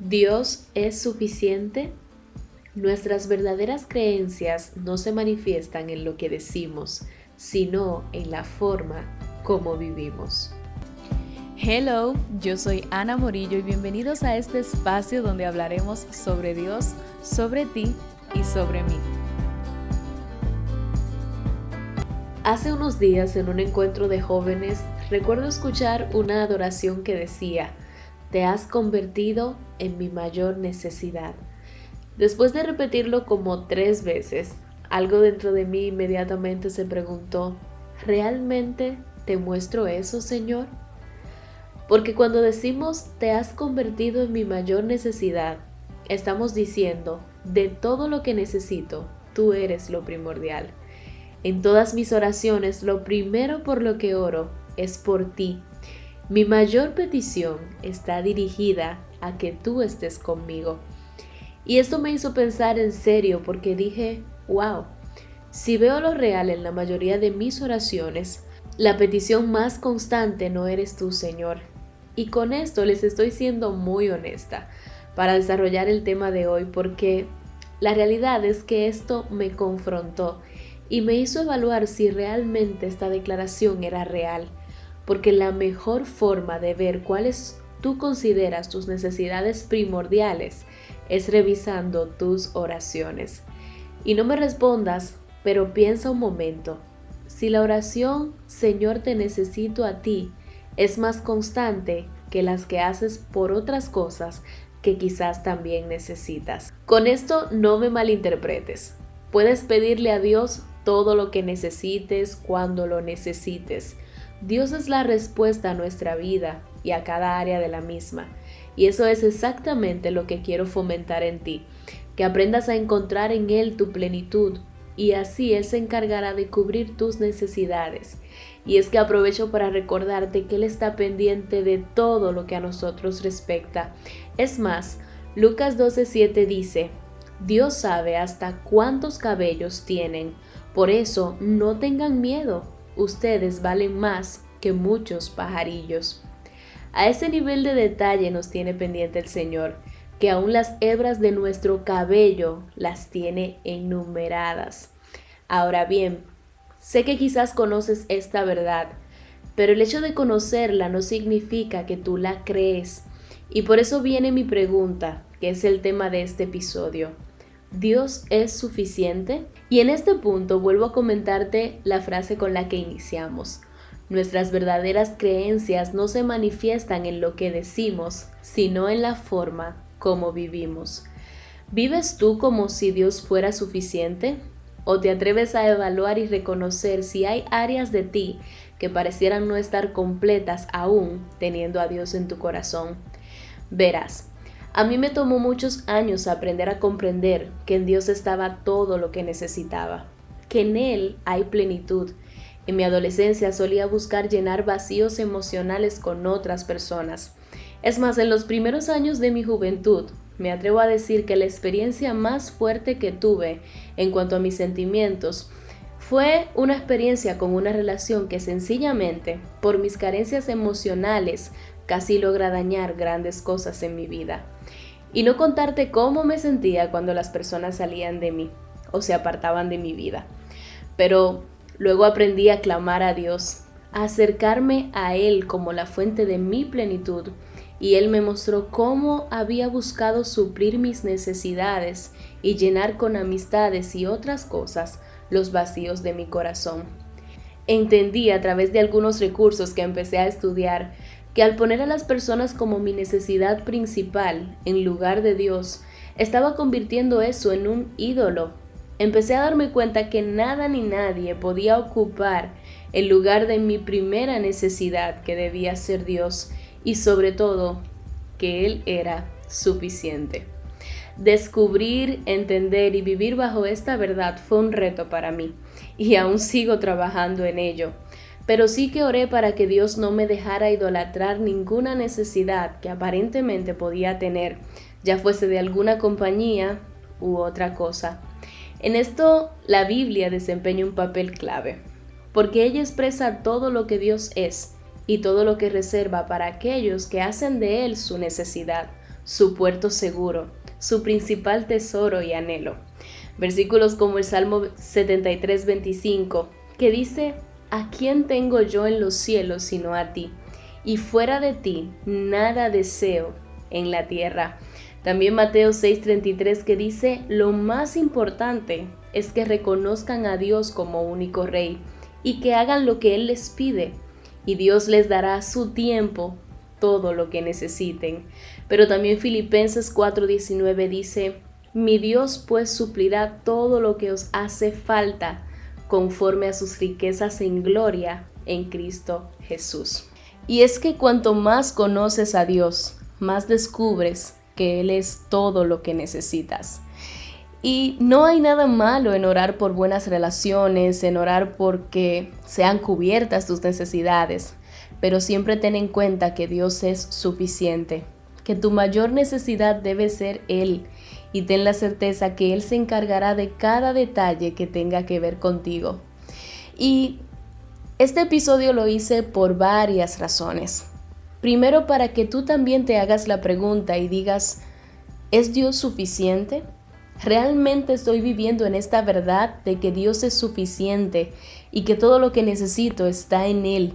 Dios es suficiente. Nuestras verdaderas creencias no se manifiestan en lo que decimos, sino en la forma como vivimos. Hello, yo soy Ana Morillo y bienvenidos a este espacio donde hablaremos sobre Dios, sobre ti y sobre mí. Hace unos días en un encuentro de jóvenes recuerdo escuchar una adoración que decía, te has convertido en mi mayor necesidad. Después de repetirlo como tres veces, algo dentro de mí inmediatamente se preguntó, ¿realmente te muestro eso, Señor? Porque cuando decimos te has convertido en mi mayor necesidad, estamos diciendo, de todo lo que necesito, tú eres lo primordial. En todas mis oraciones, lo primero por lo que oro es por ti. Mi mayor petición está dirigida a que tú estés conmigo. Y esto me hizo pensar en serio porque dije, wow, si veo lo real en la mayoría de mis oraciones, la petición más constante no eres tú, Señor. Y con esto les estoy siendo muy honesta para desarrollar el tema de hoy porque la realidad es que esto me confrontó y me hizo evaluar si realmente esta declaración era real, porque la mejor forma de ver cuáles tú consideras tus necesidades primordiales es revisando tus oraciones. Y no me respondas, pero piensa un momento. Si la oración, Señor, te necesito a ti, es más constante que las que haces por otras cosas que quizás también necesitas. Con esto no me malinterpretes. Puedes pedirle a Dios todo lo que necesites cuando lo necesites. Dios es la respuesta a nuestra vida y a cada área de la misma. Y eso es exactamente lo que quiero fomentar en ti, que aprendas a encontrar en Él tu plenitud y así Él se encargará de cubrir tus necesidades. Y es que aprovecho para recordarte que Él está pendiente de todo lo que a nosotros respecta. Es más, Lucas 12:7 dice, Dios sabe hasta cuántos cabellos tienen por eso, no tengan miedo, ustedes valen más que muchos pajarillos. A ese nivel de detalle nos tiene pendiente el Señor, que aún las hebras de nuestro cabello las tiene enumeradas. Ahora bien, sé que quizás conoces esta verdad, pero el hecho de conocerla no significa que tú la crees. Y por eso viene mi pregunta, que es el tema de este episodio. ¿Dios es suficiente? Y en este punto vuelvo a comentarte la frase con la que iniciamos. Nuestras verdaderas creencias no se manifiestan en lo que decimos, sino en la forma como vivimos. ¿Vives tú como si Dios fuera suficiente? ¿O te atreves a evaluar y reconocer si hay áreas de ti que parecieran no estar completas aún teniendo a Dios en tu corazón? Verás, a mí me tomó muchos años aprender a comprender que en Dios estaba todo lo que necesitaba, que en Él hay plenitud. En mi adolescencia solía buscar llenar vacíos emocionales con otras personas. Es más, en los primeros años de mi juventud, me atrevo a decir que la experiencia más fuerte que tuve en cuanto a mis sentimientos fue una experiencia con una relación que sencillamente, por mis carencias emocionales, casi logra dañar grandes cosas en mi vida. Y no contarte cómo me sentía cuando las personas salían de mí o se apartaban de mi vida. Pero luego aprendí a clamar a Dios, a acercarme a Él como la fuente de mi plenitud, y Él me mostró cómo había buscado suplir mis necesidades y llenar con amistades y otras cosas los vacíos de mi corazón. Entendí a través de algunos recursos que empecé a estudiar que al poner a las personas como mi necesidad principal en lugar de Dios, estaba convirtiendo eso en un ídolo. Empecé a darme cuenta que nada ni nadie podía ocupar el lugar de mi primera necesidad que debía ser Dios y sobre todo que Él era suficiente. Descubrir, entender y vivir bajo esta verdad fue un reto para mí y aún sigo trabajando en ello pero sí que oré para que Dios no me dejara idolatrar ninguna necesidad que aparentemente podía tener, ya fuese de alguna compañía u otra cosa. En esto la Biblia desempeña un papel clave, porque ella expresa todo lo que Dios es y todo lo que reserva para aquellos que hacen de Él su necesidad, su puerto seguro, su principal tesoro y anhelo. Versículos como el Salmo 73, 25, que dice, ¿A quién tengo yo en los cielos sino a ti? Y fuera de ti nada deseo en la tierra. También Mateo 6:33 que dice, lo más importante es que reconozcan a Dios como único rey y que hagan lo que Él les pide, y Dios les dará a su tiempo todo lo que necesiten. Pero también Filipenses 4:19 dice, mi Dios pues suplirá todo lo que os hace falta conforme a sus riquezas en gloria en Cristo Jesús. Y es que cuanto más conoces a Dios, más descubres que Él es todo lo que necesitas. Y no hay nada malo en orar por buenas relaciones, en orar porque sean cubiertas tus necesidades, pero siempre ten en cuenta que Dios es suficiente, que tu mayor necesidad debe ser Él y ten la certeza que Él se encargará de cada detalle que tenga que ver contigo. Y este episodio lo hice por varias razones. Primero para que tú también te hagas la pregunta y digas, ¿es Dios suficiente? ¿Realmente estoy viviendo en esta verdad de que Dios es suficiente y que todo lo que necesito está en Él?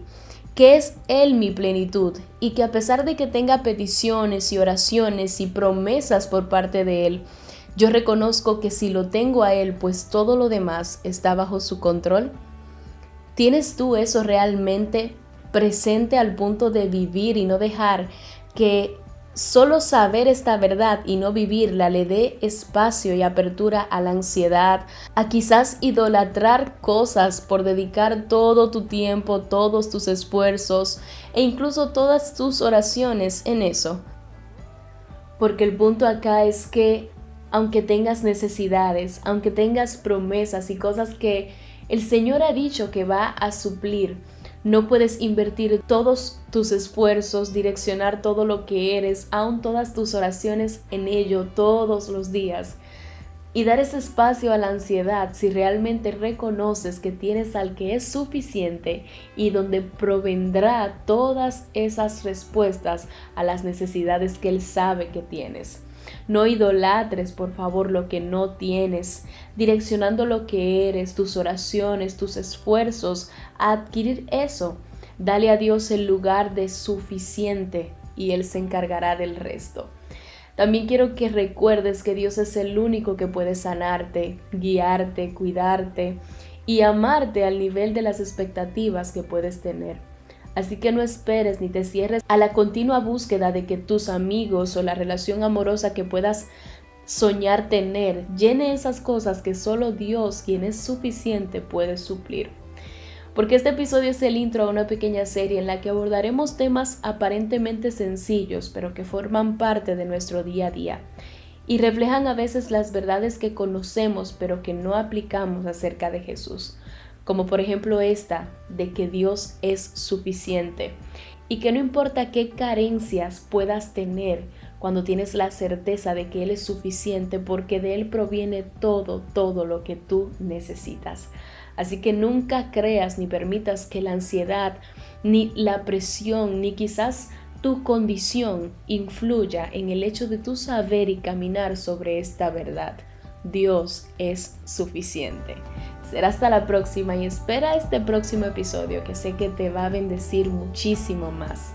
Que es Él mi plenitud y que a pesar de que tenga peticiones y oraciones y promesas por parte de Él, yo reconozco que si lo tengo a Él, pues todo lo demás está bajo su control. ¿Tienes tú eso realmente presente al punto de vivir y no dejar que solo saber esta verdad y no vivirla le dé espacio y apertura a la ansiedad, a quizás idolatrar cosas por dedicar todo tu tiempo, todos tus esfuerzos e incluso todas tus oraciones en eso. Porque el punto acá es que aunque tengas necesidades, aunque tengas promesas y cosas que el Señor ha dicho que va a suplir, no puedes invertir todos tus esfuerzos, direccionar todo lo que eres, aún todas tus oraciones en ello todos los días. Y dar ese espacio a la ansiedad si realmente reconoces que tienes al que es suficiente y donde provendrá todas esas respuestas a las necesidades que Él sabe que tienes. No idolatres, por favor, lo que no tienes, direccionando lo que eres, tus oraciones, tus esfuerzos a adquirir eso. Dale a Dios el lugar de suficiente y Él se encargará del resto. También quiero que recuerdes que Dios es el único que puede sanarte, guiarte, cuidarte y amarte al nivel de las expectativas que puedes tener. Así que no esperes ni te cierres a la continua búsqueda de que tus amigos o la relación amorosa que puedas soñar tener llene esas cosas que solo Dios, quien es suficiente, puede suplir. Porque este episodio es el intro a una pequeña serie en la que abordaremos temas aparentemente sencillos, pero que forman parte de nuestro día a día y reflejan a veces las verdades que conocemos pero que no aplicamos acerca de Jesús como por ejemplo esta de que Dios es suficiente y que no importa qué carencias puedas tener cuando tienes la certeza de que Él es suficiente porque de Él proviene todo, todo lo que tú necesitas. Así que nunca creas ni permitas que la ansiedad, ni la presión, ni quizás tu condición influya en el hecho de tu saber y caminar sobre esta verdad. Dios es suficiente. Será hasta la próxima y espera este próximo episodio que sé que te va a bendecir muchísimo más.